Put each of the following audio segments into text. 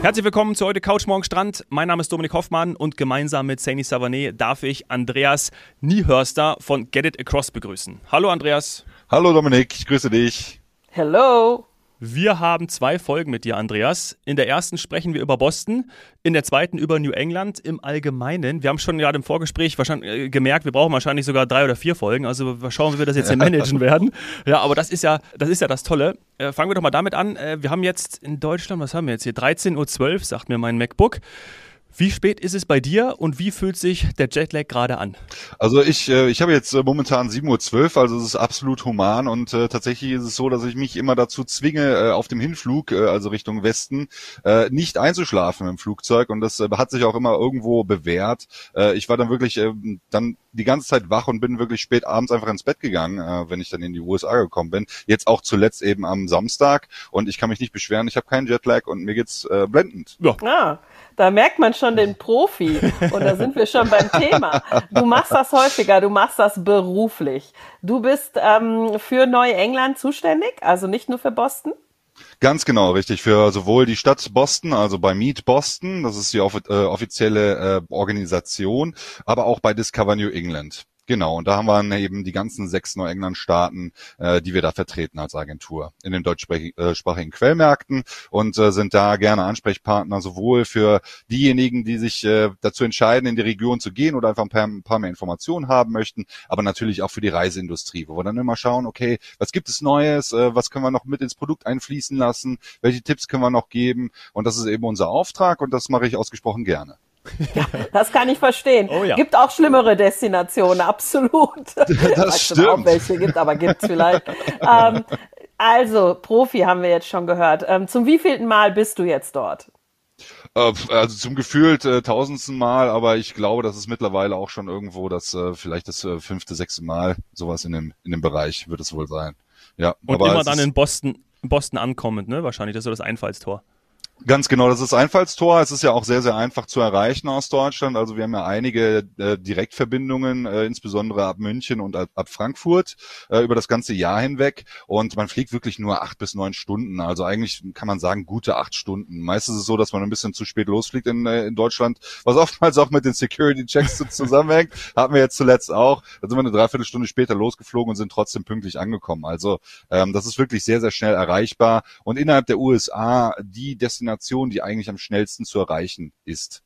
Herzlich willkommen zu heute Couch Morgen Strand. Mein Name ist Dominik Hoffmann und gemeinsam mit Saini Savanet darf ich Andreas Niehörster von Get It Across begrüßen. Hallo Andreas. Hallo Dominik, ich grüße dich. Hello. Wir haben zwei Folgen mit dir, Andreas. In der ersten sprechen wir über Boston, in der zweiten über New England im Allgemeinen. Wir haben schon gerade im Vorgespräch wahrscheinlich äh, gemerkt, wir brauchen wahrscheinlich sogar drei oder vier Folgen. Also wir schauen, wie wir das jetzt hier managen werden. Ja, aber das ist ja, das ist ja das Tolle. Äh, fangen wir doch mal damit an. Äh, wir haben jetzt in Deutschland, was haben wir jetzt hier? 13.12 Uhr, sagt mir mein MacBook. Wie spät ist es bei dir und wie fühlt sich der Jetlag gerade an? Also ich, äh, ich habe jetzt äh, momentan 7.12 Uhr, also es ist absolut human und äh, tatsächlich ist es so, dass ich mich immer dazu zwinge, äh, auf dem Hinflug, äh, also Richtung Westen, äh, nicht einzuschlafen im Flugzeug und das äh, hat sich auch immer irgendwo bewährt. Äh, ich war dann wirklich äh, dann die ganze Zeit wach und bin wirklich spät abends einfach ins Bett gegangen, äh, wenn ich dann in die USA gekommen bin. Jetzt auch zuletzt eben am Samstag und ich kann mich nicht beschweren, ich habe keinen Jetlag und mir geht's äh, blendend. Ja. Ah. Da merkt man schon den Profi. Und da sind wir schon beim Thema. Du machst das häufiger, du machst das beruflich. Du bist ähm, für Neuengland zuständig, also nicht nur für Boston? Ganz genau, richtig. Für sowohl die Stadt Boston, also bei Meet Boston, das ist die äh, offizielle äh, Organisation, aber auch bei Discover New England. Genau, und da haben wir eben die ganzen sechs Neuengland-Staaten, äh, die wir da vertreten als Agentur in den deutschsprachigen Quellmärkten und äh, sind da gerne Ansprechpartner sowohl für diejenigen, die sich äh, dazu entscheiden, in die Region zu gehen oder einfach ein paar, ein paar, mehr Informationen haben möchten, aber natürlich auch für die Reiseindustrie, wo wir dann immer schauen, okay, was gibt es Neues, äh, was können wir noch mit ins Produkt einfließen lassen, welche Tipps können wir noch geben und das ist eben unser Auftrag und das mache ich ausgesprochen gerne. Ja, das kann ich verstehen. Oh, ja. Gibt auch schlimmere Destinationen, absolut. Das stimmt. Auch welche gibt, aber gibt's vielleicht. ähm, also, Profi haben wir jetzt schon gehört. Ähm, zum wievielten Mal bist du jetzt dort? Äh, also zum gefühlt äh, tausendsten Mal, aber ich glaube, das ist mittlerweile auch schon irgendwo das äh, vielleicht das äh, fünfte, sechste Mal sowas in dem in dem Bereich wird es wohl sein. Ja. Und immer dann in Boston Boston ankommend, ne? Wahrscheinlich das ist so das Einfallstor. Ganz genau, das ist Einfallstor. Es ist ja auch sehr, sehr einfach zu erreichen aus Deutschland. Also wir haben ja einige äh, Direktverbindungen, äh, insbesondere ab München und ab, ab Frankfurt äh, über das ganze Jahr hinweg. Und man fliegt wirklich nur acht bis neun Stunden. Also eigentlich kann man sagen gute acht Stunden. Meistens ist es so, dass man ein bisschen zu spät losfliegt in, äh, in Deutschland, was oftmals auch mit den Security-Checks zusammenhängt. Hatten wir jetzt zuletzt auch. Da sind wir eine Dreiviertelstunde später losgeflogen und sind trotzdem pünktlich angekommen. Also ähm, das ist wirklich sehr, sehr schnell erreichbar. Und innerhalb der USA die Destination Destination, die eigentlich am schnellsten zu erreichen ist.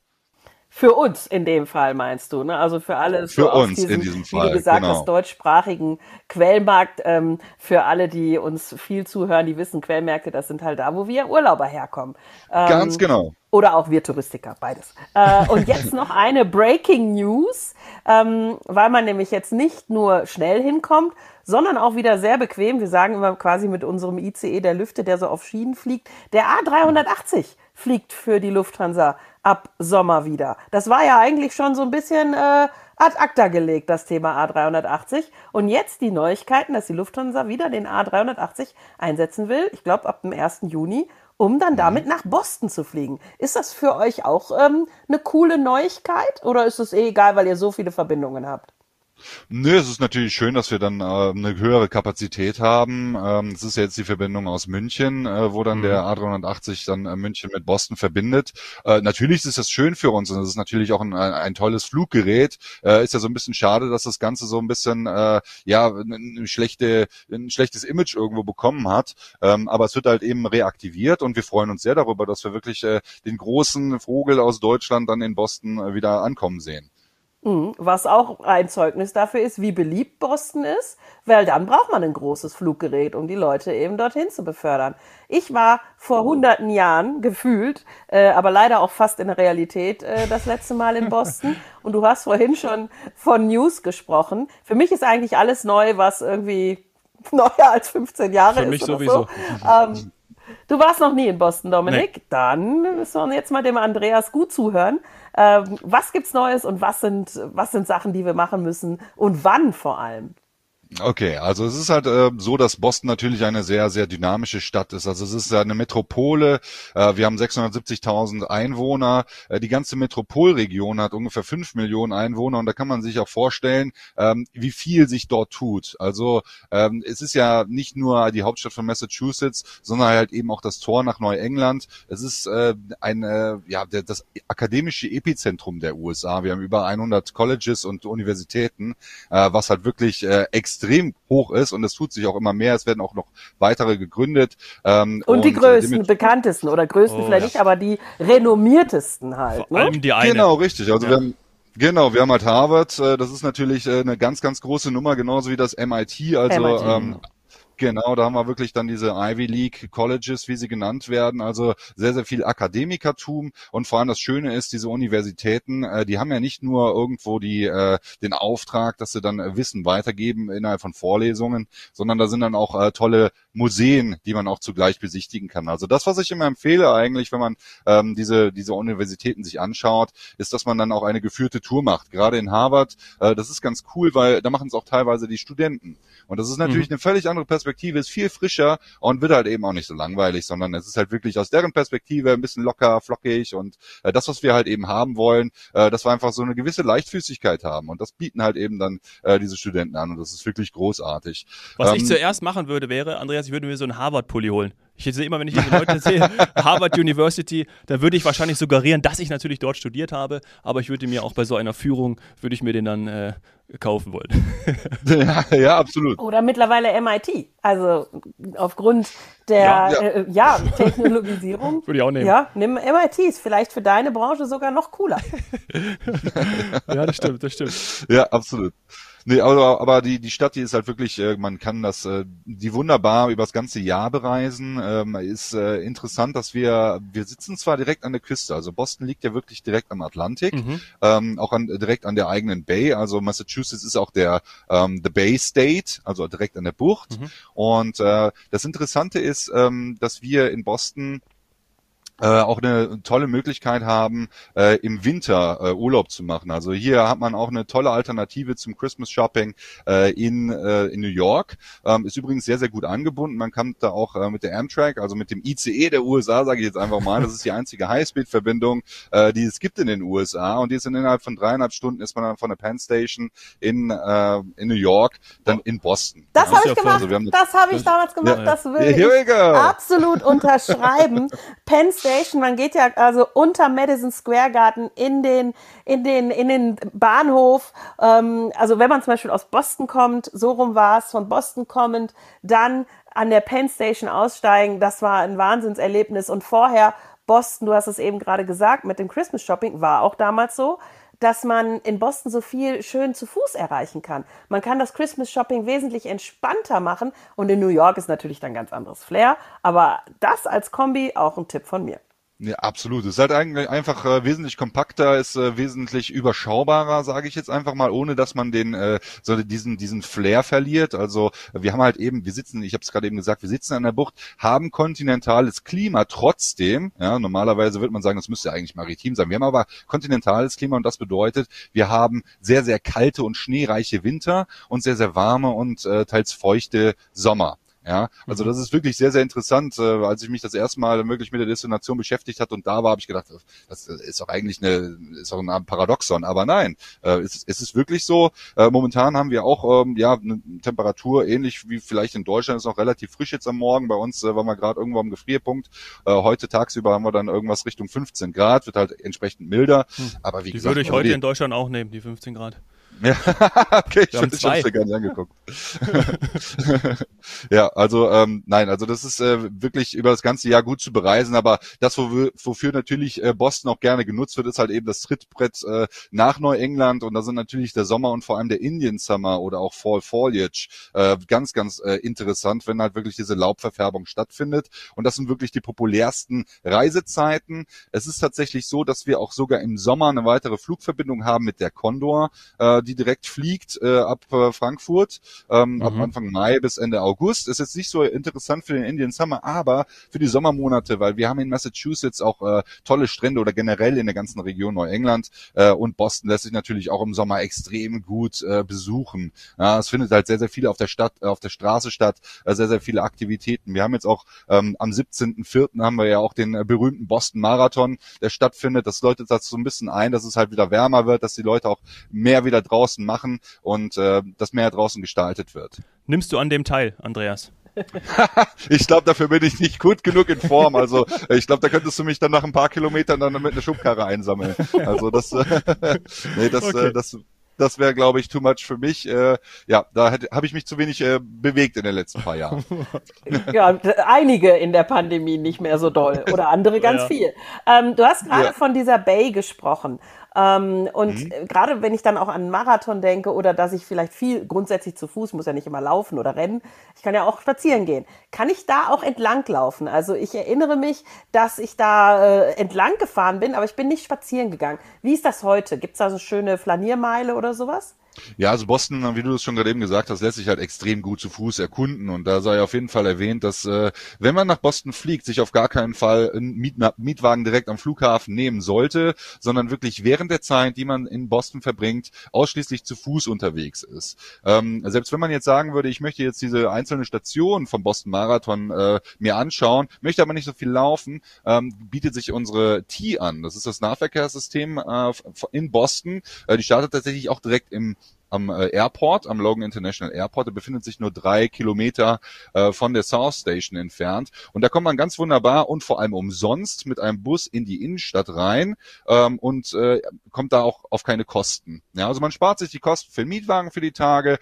Für uns in dem Fall meinst du, ne? Also für alle für so uns diesem, in diesem Fall, wie du gesagt genau. hast, deutschsprachigen Quellmarkt. Ähm, für alle, die uns viel zuhören, die wissen, Quellmärkte, das sind halt da, wo wir Urlauber herkommen. Ähm, Ganz genau. Oder auch wir Touristiker, beides. Äh, und jetzt noch eine Breaking News, ähm, weil man nämlich jetzt nicht nur schnell hinkommt, sondern auch wieder sehr bequem. Wir sagen immer quasi mit unserem ICE, der Lüfte, der so auf Schienen fliegt. Der A380 fliegt für die Lufthansa ab Sommer wieder. Das war ja eigentlich schon so ein bisschen äh, ad acta gelegt, das Thema A380. Und jetzt die Neuigkeiten, dass die Lufthansa wieder den A380 einsetzen will. Ich glaube, ab dem 1. Juni um dann damit nach Boston zu fliegen. Ist das für euch auch ähm, eine coole Neuigkeit oder ist es eh egal, weil ihr so viele Verbindungen habt? Nö, es ist natürlich schön, dass wir dann äh, eine höhere Kapazität haben. Ähm, es ist jetzt die Verbindung aus München, äh, wo dann mhm. der A380 dann äh, München mit Boston verbindet. Äh, natürlich ist das schön für uns und es ist natürlich auch ein, ein tolles Fluggerät. Äh, ist ja so ein bisschen schade, dass das Ganze so ein bisschen äh, ja eine schlechte, ein schlechtes Image irgendwo bekommen hat. Ähm, aber es wird halt eben reaktiviert und wir freuen uns sehr darüber, dass wir wirklich äh, den großen Vogel aus Deutschland dann in Boston äh, wieder ankommen sehen. Mhm. Was auch ein Zeugnis dafür ist, wie beliebt Boston ist, weil dann braucht man ein großes Fluggerät, um die Leute eben dorthin zu befördern. Ich war vor hunderten Jahren gefühlt, äh, aber leider auch fast in der Realität äh, das letzte Mal in Boston. Und du hast vorhin schon von News gesprochen. Für mich ist eigentlich alles neu, was irgendwie neuer als 15 Jahre Für ist. Für mich sowieso. So. Ähm, du warst noch nie in Boston, Dominik. Nee. Dann müssen wir jetzt mal dem Andreas gut zuhören. Ähm, was gibt's Neues und was sind, was sind Sachen, die wir machen müssen und wann vor allem? Okay, also es ist halt äh, so, dass Boston natürlich eine sehr, sehr dynamische Stadt ist. Also es ist eine Metropole. Äh, wir haben 670.000 Einwohner. Äh, die ganze Metropolregion hat ungefähr 5 Millionen Einwohner und da kann man sich auch vorstellen, ähm, wie viel sich dort tut. Also ähm, es ist ja nicht nur die Hauptstadt von Massachusetts, sondern halt eben auch das Tor nach Neuengland. Es ist äh, ein, äh, ja, der, das akademische Epizentrum der USA. Wir haben über 100 Colleges und Universitäten, äh, was halt wirklich äh, extrem extrem hoch ist und es tut sich auch immer mehr. Es werden auch noch weitere gegründet. Ähm, und, und die größten, bekanntesten oder größten oh, vielleicht ja. nicht, aber die renommiertesten halt. Vor ne? allem die eine. Genau, richtig. Also ja. wir haben Genau, wir haben halt Harvard, äh, das ist natürlich äh, eine ganz, ganz große Nummer, genauso wie das MIT, also MIT. Ähm, Genau, da haben wir wirklich dann diese Ivy League Colleges, wie sie genannt werden, also sehr, sehr viel Akademikertum und vor allem das Schöne ist, diese Universitäten, äh, die haben ja nicht nur irgendwo die, äh, den Auftrag, dass sie dann äh, Wissen weitergeben innerhalb von Vorlesungen, sondern da sind dann auch äh, tolle Museen, die man auch zugleich besichtigen kann. Also das, was ich immer empfehle eigentlich, wenn man ähm, diese, diese Universitäten sich anschaut, ist, dass man dann auch eine geführte Tour macht. Gerade in Harvard, äh, das ist ganz cool, weil da machen es auch teilweise die Studenten. Und das ist natürlich mhm. eine völlig andere Perspektive, ist viel frischer und wird halt eben auch nicht so langweilig, sondern es ist halt wirklich aus deren Perspektive ein bisschen locker, flockig und äh, das, was wir halt eben haben wollen, äh, dass wir einfach so eine gewisse Leichtfüßigkeit haben. Und das bieten halt eben dann äh, diese Studenten an und das ist wirklich großartig. Was ähm, ich zuerst machen würde, wäre, Andreas, ich würde mir so einen Harvard-Pulli holen. Ich sehe immer, wenn ich diese Leute sehe, Harvard University, da würde ich wahrscheinlich suggerieren, dass ich natürlich dort studiert habe, aber ich würde mir auch bei so einer Führung, würde ich mir den dann äh, kaufen wollen. ja, ja, absolut. Oder mittlerweile MIT. Also aufgrund der ja, ja. Äh, ja Technologisierung. Würde ich auch nehmen. Ja, nimm MIT. Ist vielleicht für deine Branche sogar noch cooler. ja, das stimmt, das stimmt. Ja, absolut. Nee, aber, aber die, die Stadt, die ist halt wirklich, äh, man kann das, äh, die wunderbar über das ganze Jahr bereisen. Ähm, ist äh, interessant, dass wir, wir sitzen zwar direkt an der Küste, also Boston liegt ja wirklich direkt am Atlantik, mhm. ähm, auch an, direkt an der eigenen Bay. Also Massachusetts ist auch der ähm, The Bay State, also direkt an der Bucht. Mhm. Und äh, das Interessante ist, ähm, dass wir in Boston äh, auch eine tolle Möglichkeit haben, äh, im Winter äh, Urlaub zu machen. Also hier hat man auch eine tolle Alternative zum Christmas Shopping äh, in, äh, in New York. Ähm, ist übrigens sehr, sehr gut angebunden. Man kann da auch äh, mit der Amtrak, also mit dem ICE der USA, sage ich jetzt einfach mal, das ist die einzige Highspeed-Verbindung, äh, die es gibt in den USA. Und die ist innerhalb von dreieinhalb Stunden ist man dann von der Penn Station in, äh, in New York dann in Boston. Das habe ich gemacht. Also das habe ich damals gemacht. Ja, das will ich absolut unterschreiben. Penn Station, man geht ja also unter Madison Square Garden in den, in den, in den Bahnhof. Ähm, also wenn man zum Beispiel aus Boston kommt, so rum war es, von Boston kommend, dann an der Penn Station aussteigen, das war ein Wahnsinnserlebnis. Und vorher Boston, du hast es eben gerade gesagt, mit dem Christmas Shopping war auch damals so dass man in Boston so viel schön zu Fuß erreichen kann. Man kann das Christmas Shopping wesentlich entspannter machen und in New York ist natürlich dann ganz anderes Flair, aber das als Kombi auch ein Tipp von mir. Ja, absolut. Es ist halt eigentlich einfach äh, wesentlich kompakter, ist äh, wesentlich überschaubarer, sage ich jetzt einfach mal, ohne dass man den äh, so diesen diesen Flair verliert. Also wir haben halt eben, wir sitzen, ich habe es gerade eben gesagt, wir sitzen an der Bucht, haben kontinentales Klima trotzdem. Ja, normalerweise würde man sagen, das müsste eigentlich maritim sein. Wir haben aber kontinentales Klima und das bedeutet, wir haben sehr sehr kalte und schneereiche Winter und sehr sehr warme und äh, teils feuchte Sommer. Ja, also mhm. das ist wirklich sehr, sehr interessant. Äh, als ich mich das erste Mal wirklich mit der Destination beschäftigt hat und da war, habe ich gedacht, das ist doch eigentlich eine, ist doch ein Paradoxon. Aber nein, äh, es, es ist wirklich so. Äh, momentan haben wir auch ähm, ja eine Temperatur ähnlich wie vielleicht in Deutschland ist noch relativ frisch jetzt am Morgen. Bei uns äh, waren wir gerade irgendwo am Gefrierpunkt. Äh, heute tagsüber haben wir dann irgendwas Richtung 15 Grad, wird halt entsprechend milder. Hm. Aber wie die gesagt, würde ich also heute die, in Deutschland auch nehmen, die 15 Grad. Ja, okay, ich, ich hab's dir gar nicht angeguckt. ja, also ähm, nein, also das ist äh, wirklich über das ganze Jahr gut zu bereisen, aber das, wo, wofür natürlich äh, Boston auch gerne genutzt wird, ist halt eben das Trittbrett äh, nach Neuengland und da sind natürlich der Sommer und vor allem der Indian Summer oder auch Fall Foliage äh, ganz, ganz äh, interessant, wenn halt wirklich diese Laubverfärbung stattfindet und das sind wirklich die populärsten Reisezeiten. Es ist tatsächlich so, dass wir auch sogar im Sommer eine weitere Flugverbindung haben mit der Condor. Äh, die direkt fliegt äh, ab äh, Frankfurt ähm, mhm. ab Anfang Mai bis Ende August. Ist jetzt nicht so interessant für den Indian Summer, aber für die Sommermonate, weil wir haben in Massachusetts auch äh, tolle Strände oder generell in der ganzen Region Neuengland äh, und Boston lässt sich natürlich auch im Sommer extrem gut äh, besuchen. Ja, es findet halt sehr, sehr viel auf der Stadt, äh, auf der Straße statt, äh, sehr, sehr viele Aktivitäten. Wir haben jetzt auch ähm, am 17.04. haben wir ja auch den äh, berühmten Boston Marathon, der stattfindet. Das läutet dazu so ein bisschen ein, dass es halt wieder wärmer wird, dass die Leute auch mehr wieder draußen machen und äh, dass mehr draußen gestaltet wird. Nimmst du an dem teil, Andreas? ich glaube, dafür bin ich nicht gut genug in Form. Also ich glaube, da könntest du mich dann nach ein paar Kilometern dann mit einer Schubkarre einsammeln. Also das, äh, nee, das, okay. äh, das das wäre, glaube ich, too much für mich. Äh, ja, da habe ich mich zu wenig äh, bewegt in den letzten paar Jahren. ja, einige in der Pandemie nicht mehr so doll oder andere ganz ja. viel. Ähm, du hast gerade ja. von dieser Bay gesprochen. Ähm, und mhm. gerade wenn ich dann auch an einen Marathon denke oder dass ich vielleicht viel grundsätzlich zu Fuß, muss ja nicht immer laufen oder rennen, ich kann ja auch spazieren gehen. Kann ich da auch entlang laufen? Also ich erinnere mich, dass ich da äh, entlang gefahren bin, aber ich bin nicht spazieren gegangen. Wie ist das heute? Gibt es da so schöne Flaniermeile oder sowas? Ja, also Boston, wie du es schon gerade eben gesagt hast, lässt sich halt extrem gut zu Fuß erkunden und da sei auf jeden Fall erwähnt, dass äh, wenn man nach Boston fliegt, sich auf gar keinen Fall einen Miet Mietwagen direkt am Flughafen nehmen sollte, sondern wirklich während der Zeit, die man in Boston verbringt, ausschließlich zu Fuß unterwegs ist. Ähm, selbst wenn man jetzt sagen würde, ich möchte jetzt diese einzelne Station vom Boston Marathon äh, mir anschauen, möchte aber nicht so viel laufen, ähm, bietet sich unsere T an. Das ist das Nahverkehrssystem äh, in Boston. Äh, die startet tatsächlich auch direkt im am äh, Airport, am Logan International Airport. Der befindet sich nur drei Kilometer äh, von der South Station entfernt. Und da kommt man ganz wunderbar und vor allem umsonst mit einem Bus in die Innenstadt rein ähm, und äh, kommt da auch auf keine Kosten. Ja, also man spart sich die Kosten für den Mietwagen für die Tage,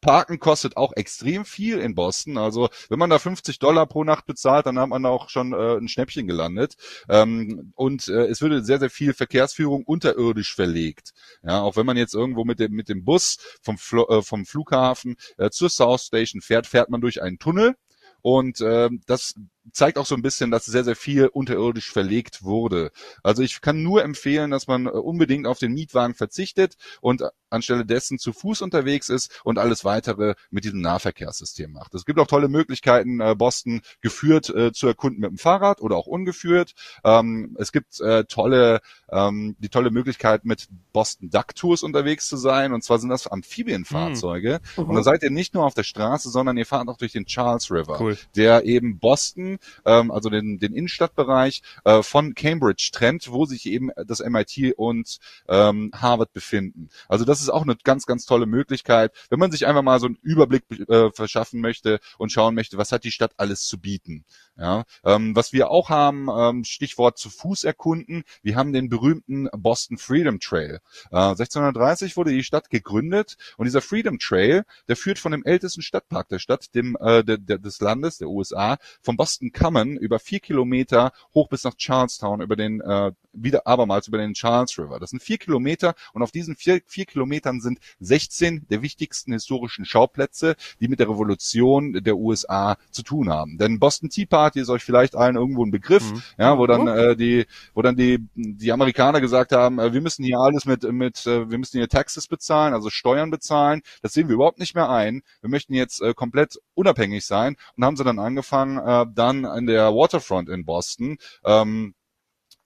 Parken kostet auch extrem viel in Boston. Also wenn man da 50 Dollar pro Nacht bezahlt, dann hat man auch schon äh, ein Schnäppchen gelandet. Ähm, und äh, es würde sehr, sehr viel Verkehrsführung unterirdisch verlegt. Ja, auch wenn man jetzt irgendwo mit dem, mit dem Bus vom, Fl äh, vom Flughafen äh, zur South Station fährt, fährt man durch einen Tunnel. Und äh, das zeigt auch so ein bisschen, dass sehr, sehr viel unterirdisch verlegt wurde. Also ich kann nur empfehlen, dass man äh, unbedingt auf den Mietwagen verzichtet und anstelle dessen zu Fuß unterwegs ist und alles weitere mit diesem Nahverkehrssystem macht. Es gibt auch tolle Möglichkeiten, äh, Boston geführt äh, zu erkunden mit dem Fahrrad oder auch ungeführt. Ähm, es gibt äh, tolle, ähm, die tolle Möglichkeit, mit Boston Duck Tours unterwegs zu sein. Und zwar sind das Amphibienfahrzeuge. Mhm. Und dann seid ihr nicht nur auf der Straße, sondern ihr fahrt auch durch den Charles River, cool. der eben Boston, ähm, also den, den Innenstadtbereich äh, von Cambridge trennt, wo sich eben das MIT und ähm, Harvard befinden. Also das ist auch eine ganz, ganz tolle Möglichkeit, wenn man sich einfach mal so einen Überblick äh, verschaffen möchte und schauen möchte, was hat die Stadt alles zu bieten. Ja, ähm, was wir auch haben, ähm, Stichwort zu Fuß erkunden, wir haben den berühmten Boston Freedom Trail. Äh, 1630 wurde die Stadt gegründet und dieser Freedom Trail, der führt von dem ältesten Stadtpark der Stadt, dem äh, der, der, des Landes, der USA, vom Boston Common über vier Kilometer hoch bis nach Charlestown über den äh, wieder abermals über den Charles River. Das sind vier Kilometer und auf diesen vier, vier Kilometern sind 16 der wichtigsten historischen Schauplätze, die mit der Revolution der USA zu tun haben. Denn Boston Tea Party ist euch vielleicht allen irgendwo ein Begriff, mhm. ja, wo dann äh, die, wo dann die die Amerikaner gesagt haben, äh, wir müssen hier alles mit mit, äh, wir müssen hier Taxes bezahlen, also Steuern bezahlen. Das sehen wir überhaupt nicht mehr ein. Wir möchten jetzt äh, komplett unabhängig sein und haben sie dann angefangen, äh, dann an der Waterfront in Boston. Ähm,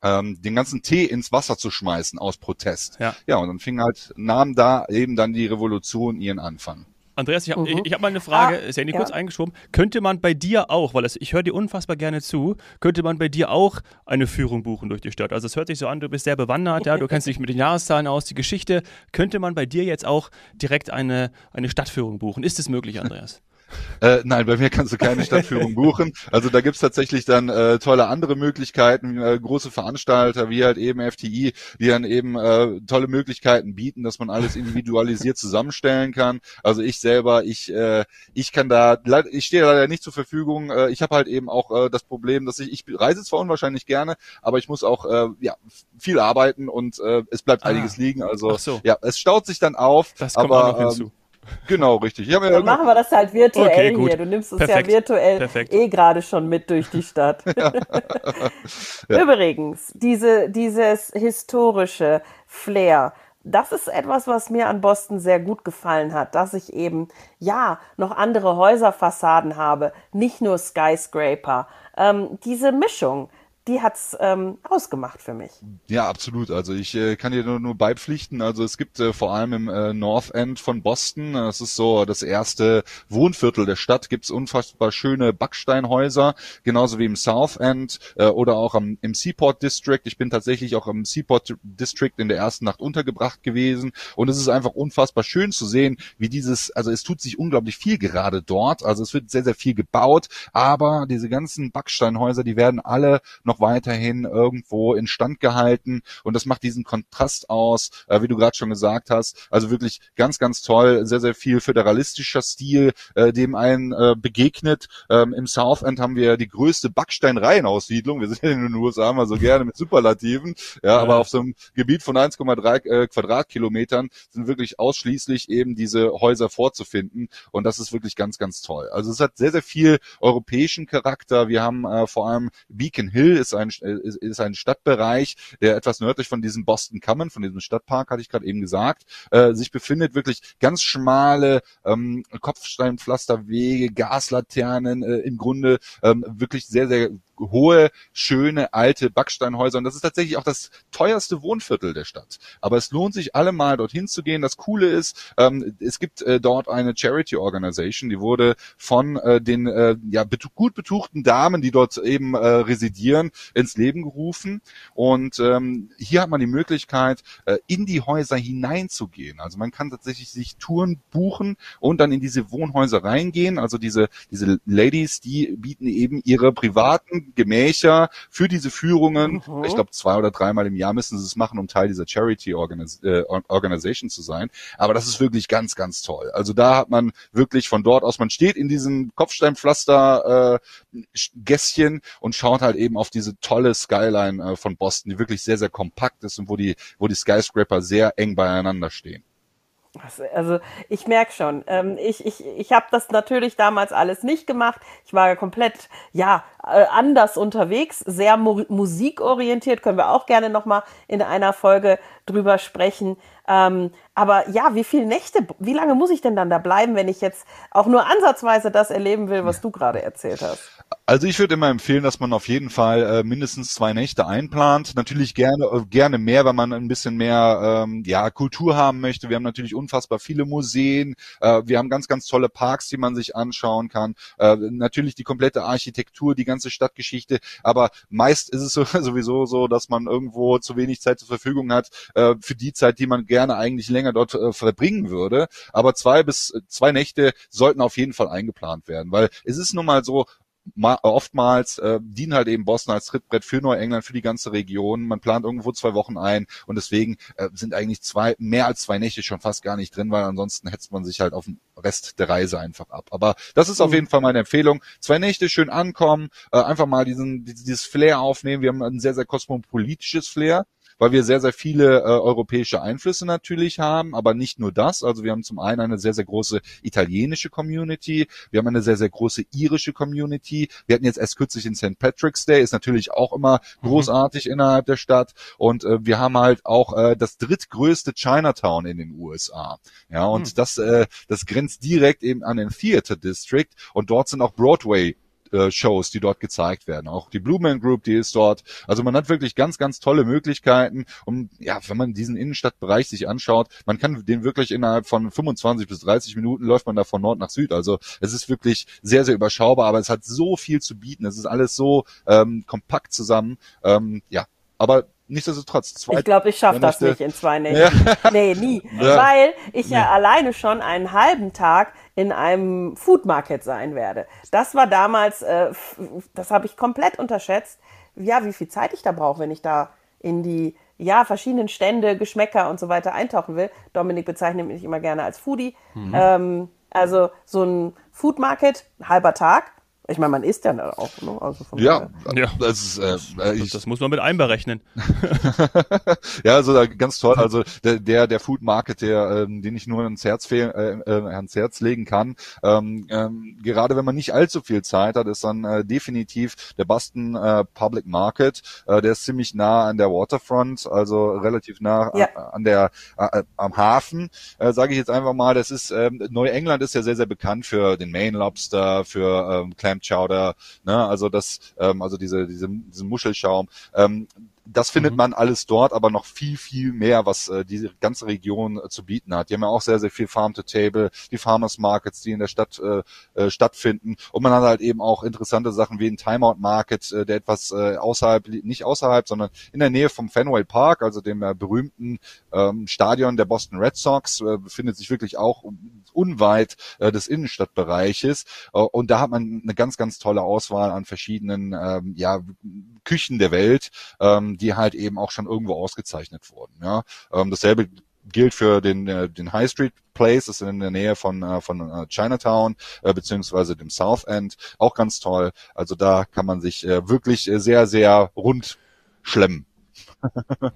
ähm, den ganzen Tee ins Wasser zu schmeißen aus Protest. Ja, ja und dann fing halt, nahm da eben dann die Revolution ihren Anfang. Andreas, ich habe mhm. ich hab mal eine Frage, ah, ist ja kurz eingeschoben. Könnte man bei dir auch, weil das, ich höre dir unfassbar gerne zu, könnte man bei dir auch eine Führung buchen durch die Stadt? Also es hört sich so an, du bist sehr bewandert, ja, du kennst dich mit den Jahreszahlen aus, die Geschichte. Könnte man bei dir jetzt auch direkt eine, eine Stadtführung buchen? Ist es möglich, Andreas? Äh, nein, bei mir kannst du keine Stadtführung buchen. Also da gibt's tatsächlich dann äh, tolle andere Möglichkeiten, äh, große Veranstalter wie halt eben FTI, die dann eben äh, tolle Möglichkeiten bieten, dass man alles individualisiert zusammenstellen kann. Also ich selber, ich äh, ich kann da, ich stehe leider nicht zur Verfügung. Äh, ich habe halt eben auch äh, das Problem, dass ich, ich reise zwar unwahrscheinlich gerne, aber ich muss auch äh, ja viel arbeiten und äh, es bleibt ah. einiges liegen. Also so. ja, es staut sich dann auf. Das kommt aber, auch noch hinzu. Ähm, Genau, richtig. Ja, Dann machen wir das halt virtuell okay, hier. Du nimmst es Perfekt. ja virtuell Perfekt. eh gerade schon mit durch die Stadt. ja. Übrigens, diese, dieses historische Flair, das ist etwas, was mir an Boston sehr gut gefallen hat, dass ich eben, ja, noch andere Häuserfassaden habe, nicht nur Skyscraper. Ähm, diese Mischung, die hat's ähm, ausgemacht für mich. Ja, absolut. Also ich äh, kann dir nur, nur beipflichten. Also es gibt äh, vor allem im äh, North End von Boston, das ist so das erste Wohnviertel der Stadt, gibt's unfassbar schöne Backsteinhäuser, genauso wie im South End äh, oder auch am, im Seaport District. Ich bin tatsächlich auch im Seaport District in der ersten Nacht untergebracht gewesen und es ist einfach unfassbar schön zu sehen, wie dieses, also es tut sich unglaublich viel gerade dort. Also es wird sehr, sehr viel gebaut, aber diese ganzen Backsteinhäuser, die werden alle noch noch weiterhin irgendwo instand gehalten und das macht diesen Kontrast aus, äh, wie du gerade schon gesagt hast. Also wirklich ganz, ganz toll, sehr, sehr viel föderalistischer Stil, äh, dem einen äh, begegnet. Ähm, Im South End haben wir die größte Backsteinreihenaussiedlung. Wir sind ja in den USA immer so gerne mit Superlativen, ja, ja. aber auf so einem Gebiet von 1,3 äh, Quadratkilometern sind wirklich ausschließlich eben diese Häuser vorzufinden und das ist wirklich ganz, ganz toll. Also es hat sehr, sehr viel europäischen Charakter. Wir haben äh, vor allem Beacon Hill ist ein, ist, ist ein Stadtbereich, der etwas nördlich von diesem Boston Common, von diesem Stadtpark, hatte ich gerade eben gesagt, äh, sich befindet. Wirklich ganz schmale ähm, Kopfsteinpflasterwege, Gaslaternen, äh, im Grunde ähm, wirklich sehr, sehr hohe, schöne, alte Backsteinhäuser. Und das ist tatsächlich auch das teuerste Wohnviertel der Stadt. Aber es lohnt sich allemal dorthin zu gehen. Das Coole ist, ähm, es gibt äh, dort eine Charity Organization, die wurde von äh, den äh, ja, gut betuchten Damen, die dort eben äh, residieren, ins Leben gerufen. Und ähm, hier hat man die Möglichkeit, äh, in die Häuser hineinzugehen. Also man kann tatsächlich sich Touren buchen und dann in diese Wohnhäuser reingehen. Also diese, diese Ladies, die bieten eben ihre privaten Gemächer für diese Führungen. Mhm. Ich glaube, zwei oder dreimal im Jahr müssen sie es machen, um Teil dieser Charity Organis äh, Organization zu sein. Aber das ist wirklich ganz, ganz toll. Also da hat man wirklich von dort aus, man steht in diesem Kopfsteinpflaster äh, Gässchen und schaut halt eben auf diese tolle Skyline äh, von Boston, die wirklich sehr, sehr kompakt ist und wo die, wo die Skyscraper sehr eng beieinander stehen. Also ich merke schon, ähm, ich, ich, ich habe das natürlich damals alles nicht gemacht. Ich war komplett ja äh, anders unterwegs, sehr mu musikorientiert. Können wir auch gerne noch mal in einer Folge drüber sprechen. Ähm, aber ja, wie viele Nächte, wie lange muss ich denn dann da bleiben, wenn ich jetzt auch nur ansatzweise das erleben will, was du gerade erzählt hast? Also ich würde immer empfehlen, dass man auf jeden Fall äh, mindestens zwei Nächte einplant. Natürlich gerne äh, gerne mehr, wenn man ein bisschen mehr ähm, ja Kultur haben möchte. Wir haben natürlich unfassbar viele Museen. Äh, wir haben ganz ganz tolle Parks, die man sich anschauen kann. Äh, natürlich die komplette Architektur, die ganze Stadtgeschichte. Aber meist ist es so, sowieso so, dass man irgendwo zu wenig Zeit zur Verfügung hat äh, für die Zeit, die man gerne eigentlich länger dort äh, verbringen würde. Aber zwei bis zwei Nächte sollten auf jeden Fall eingeplant werden, weil es ist nun mal so, oftmals äh, dienen halt eben Boston als Trittbrett für Neuengland, für die ganze Region. Man plant irgendwo zwei Wochen ein und deswegen äh, sind eigentlich zwei, mehr als zwei Nächte schon fast gar nicht drin, weil ansonsten hetzt man sich halt auf den Rest der Reise einfach ab. Aber das ist auf mhm. jeden Fall meine Empfehlung. Zwei Nächte schön ankommen, äh, einfach mal diesen, dieses Flair aufnehmen. Wir haben ein sehr, sehr kosmopolitisches Flair weil wir sehr, sehr viele äh, europäische Einflüsse natürlich haben, aber nicht nur das. Also wir haben zum einen eine sehr, sehr große italienische Community, wir haben eine sehr, sehr große irische Community. Wir hatten jetzt erst kürzlich den St. Patrick's Day, ist natürlich auch immer mhm. großartig mhm. innerhalb der Stadt. Und äh, wir haben halt auch äh, das drittgrößte Chinatown in den USA. Ja, und mhm. das, äh, das grenzt direkt eben an den Theater District und dort sind auch Broadway äh, Shows, die dort gezeigt werden. Auch die Blue Man Group, die ist dort. Also man hat wirklich ganz, ganz tolle Möglichkeiten, um, ja, wenn man diesen Innenstadtbereich sich anschaut, man kann den wirklich innerhalb von 25 bis 30 Minuten läuft man da von Nord nach Süd. Also es ist wirklich sehr, sehr überschaubar, aber es hat so viel zu bieten. Es ist alles so ähm, kompakt zusammen. Ähm, ja, aber nichtsdestotrotz. Zwei ich glaube, ich schaffe das nicht in zwei Nächten. Ja. Nee, nie. Ja. Weil ich nee. ja alleine schon einen halben Tag in einem Food Market sein werde. Das war damals, äh, das habe ich komplett unterschätzt, ja, wie viel Zeit ich da brauche, wenn ich da in die ja, verschiedenen Stände, Geschmäcker und so weiter eintauchen will. Dominik bezeichnet mich immer gerne als Foodie. Mhm. Ähm, also so ein Food Market, halber Tag, Ich meine, man isst ja auch, ne? Also von Ja, Ja. das ist, äh, äh, ich, Das muss man mit einberechnen. ja, also da, ganz toll. Also der der, der Food Market, der, ähm, den ich nur ans Herz fehl, äh, äh, ans Herz legen kann. Ähm, ähm, gerade wenn man nicht allzu viel Zeit hat, ist dann äh, definitiv der Boston äh, Public Market. Äh, der ist ziemlich nah an der Waterfront, also relativ nah Ja. an, an der äh, am Hafen. Äh, Sage ich jetzt einfach mal. Das ist ähm, Neuengland ist ja sehr sehr bekannt für den Maine Lobster, für ähm, Clam Chowder. Ne? Also das, ähm, also diese diese diesen Muschelschaum. Ähm, das findet Mhm. man alles dort, aber noch viel, viel mehr, was äh, diese ganze Region äh, zu bieten hat. Die haben ja auch sehr, sehr viel Farm to Table, die Farmers Markets, die in der Stadt äh, äh, stattfinden. Und man hat halt eben auch interessante Sachen wie ein Timeout Market, äh, der etwas äh, außerhalb, nicht außerhalb, sondern in der Nähe vom Fenway Park, also dem äh, berühmten ähm, Stadion der Boston Red Sox, äh, befindet sich wirklich auch unweit äh, des Innenstadtbereiches. Äh, und da hat man eine ganz, ganz tolle Auswahl an verschiedenen ähm, ja, Küchen der Welt, ähm, die halt eben auch schon irgendwo ausgezeichnet wurden. Ja? Ähm, dasselbe gilt für den, äh, den High Street Place, das ist in der Nähe von, äh, von äh, Chinatown, äh, beziehungsweise dem South End, auch ganz toll. Also da kann man sich äh, wirklich sehr, sehr rund schlemmen.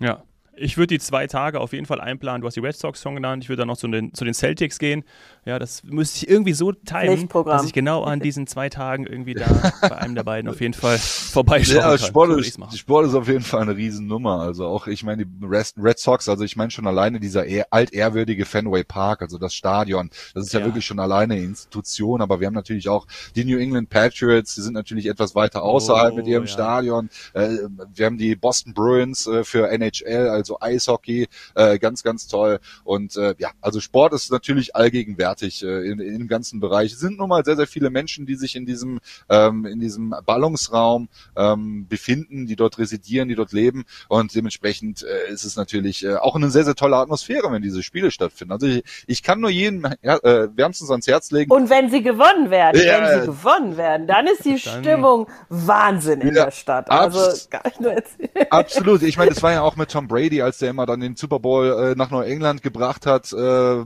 Ja. Ich würde die zwei Tage auf jeden Fall einplanen. Du hast die Red Sox schon genannt. Ich würde dann noch zu den, zu den Celtics gehen. Ja, das müsste ich irgendwie so teilen, dass ich genau an diesen zwei Tagen irgendwie da bei einem der beiden auf jeden Fall vorbeischauen Ja, kann. Sport, ich's ist. Sport ist auf jeden Fall eine Riesennummer. Also auch, ich meine, die Red, Red Sox, also ich meine schon alleine dieser ehr, altehrwürdige Fenway Park, also das Stadion, das ist ja, Ja. wirklich schon alleine eine Institution, aber wir haben natürlich auch die New England Patriots, die sind natürlich etwas weiter außerhalb Oh, mit ihrem ja. Stadion. Äh, wir haben die Boston Bruins äh, für NHL, also Eishockey, äh, ganz, ganz toll. Und äh, ja, also Sport ist natürlich allgegenwärtig äh, in, in dem ganzen Bereich. Es sind nun mal sehr, sehr viele Menschen, die sich in diesem, ähm, in diesem Ballungsraum ähm, befinden, die dort residieren, die dort leben. Und dementsprechend äh, ist es natürlich äh, auch eine sehr, sehr tolle Atmosphäre, wenn diese Spiele stattfinden. Also ich, ich kann nur jedem ja, äh, wärmstens ans Herz legen. Und wenn sie gewonnen werden, Ja. wenn sie gewonnen werden, dann ist die Dann- Stimmung Wahnsinn in Ja, der Stadt. Also abs- kann ich nur erzählen. Absolut. Ich meine, das war ja auch mit Tom Brady, als der immer dann den Super Bowl äh, nach Neuengland gebracht hat. Äh,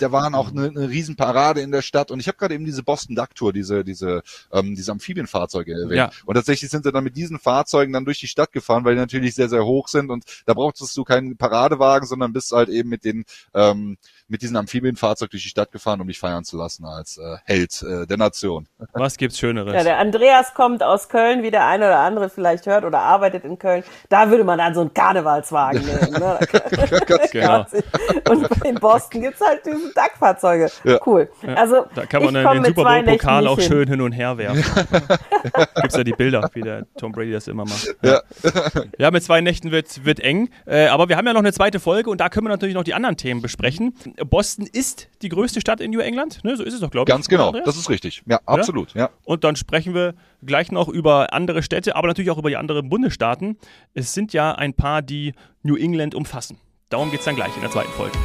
da waren auch eine, eine Riesenparade in der Stadt. Und ich habe gerade eben diese Boston Duck Tour, diese diese ähm, diese Amphibienfahrzeuge erwähnt. Ja. Und tatsächlich sind sie dann mit diesen Fahrzeugen dann durch die Stadt gefahren, weil die natürlich sehr sehr hoch sind. Und da brauchtest du keinen Paradewagen, sondern bist halt eben mit den ähm, mit diesen Amphibienfahrzeug durch die Stadt gefahren, um dich feiern zu lassen als äh, Held äh, der Nation. Was gibt's Schöneres? Ja, der Andreas kommt aus Köln, wie der eine oder andere vielleicht hört oder arbeitet in Köln. Da würde man dann so einen Karnevalswagen nehmen. Ne? Genau. Und in Boston gibt's halt diese Duckfahrzeuge. Ja. Cool. Also Da kann man ich dann den Super zwei Bowl Pokal Nächten auch schön hin und her werfen. Gibt's ja die Bilder, wie der Tom Brady das immer macht. Ja. Ja, mit zwei Nächten wird, wird eng. Äh, aber wir haben ja noch eine zweite Folge und da können wir natürlich noch die anderen Themen besprechen. Boston ist die größte Stadt in New England, ne? so ist es doch, glaube ich. Ganz genau. Andreas? Das ist richtig. Ja, absolut. Ja. Und dann sprechen wir gleich noch über andere Städte, aber natürlich auch über die anderen Bundesstaaten. Es sind ja ein paar, die New England umfassen. Darum geht's dann gleich in der zweiten Folge.